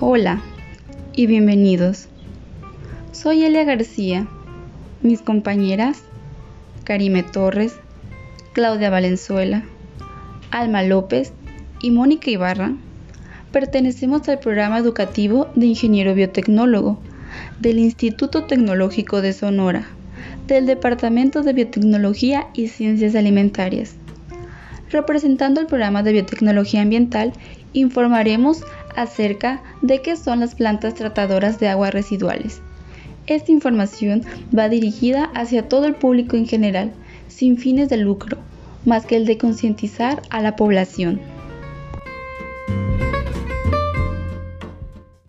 Hola y bienvenidos. Soy Elia García. Mis compañeras Karime Torres, Claudia Valenzuela, Alma López y Mónica Ibarra pertenecemos al programa educativo de ingeniero biotecnólogo del Instituto Tecnológico de Sonora, del Departamento de Biotecnología y Ciencias Alimentarias. Representando el programa de biotecnología ambiental, informaremos acerca de qué son las plantas tratadoras de aguas residuales. Esta información va dirigida hacia todo el público en general, sin fines de lucro, más que el de concientizar a la población.